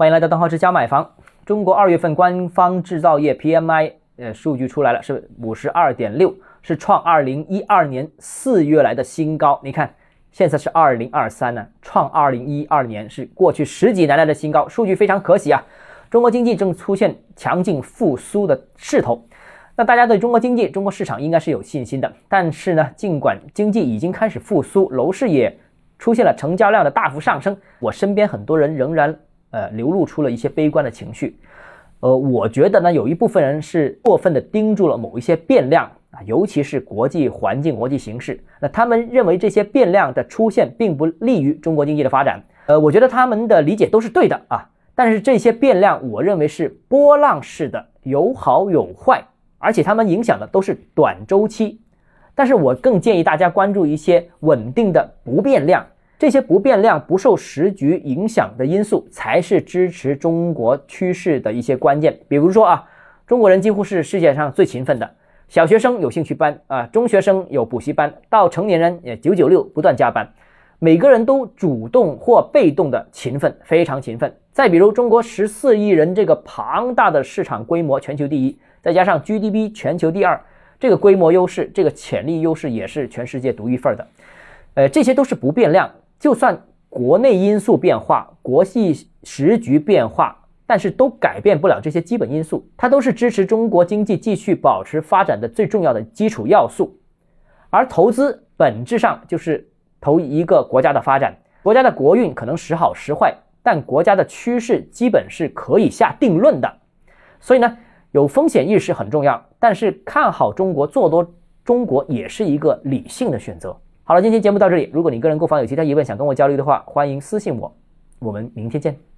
欢迎来到邓浩之家买房。中国二月份官方制造业 PMI 呃数据出来了，是五十二点六，是创二零一二年四月来的新高。你看，现在是二零二三呢，创二零一二年是过去十几年来的新高，数据非常可喜啊。中国经济正出现强劲复苏的势头。那大家对中国经济、中国市场应该是有信心的。但是呢，尽管经济已经开始复苏，楼市也出现了成交量的大幅上升，我身边很多人仍然呃流露出了一些悲观的情绪。呃，我觉得呢，有一部分人是过分的盯住了某一些变量啊，尤其是国际环境、国际形势。那他们认为这些变量的出现并不利于中国经济的发展。呃，我觉得他们的理解都是对的啊。但是这些变量，我认为是波浪式的，有好有坏。而且他们影响的都是短周期，但是我更建议大家关注一些稳定的不变量，这些不变量不受时局影响的因素才是支持中国趋势的一些关键。比如说啊，中国人几乎是世界上最勤奋的，小学生有兴趣班啊，中学生有补习班，到成年人也九九六不断加班，每个人都主动或被动的勤奋，非常勤奋。再比如中国十四亿人这个庞大的市场规模，全球第一。再加上 GDP 全球第二，这个规模优势，这个潜力优势也是全世界独一份的。呃，这些都是不变量，就算国内因素变化、国际时局变化，但是都改变不了这些基本因素。它都是支持中国经济继续保持发展的最重要的基础要素。而投资本质上就是投一个国家的发展，国家的国运可能时好时坏，但国家的趋势基本是可以下定论的。所以呢？有风险意识很重要，但是看好中国做多中国也是一个理性的选择。好了，今天节目到这里。如果你个人购房有其他疑问想跟我交流的话，欢迎私信我。我们明天见。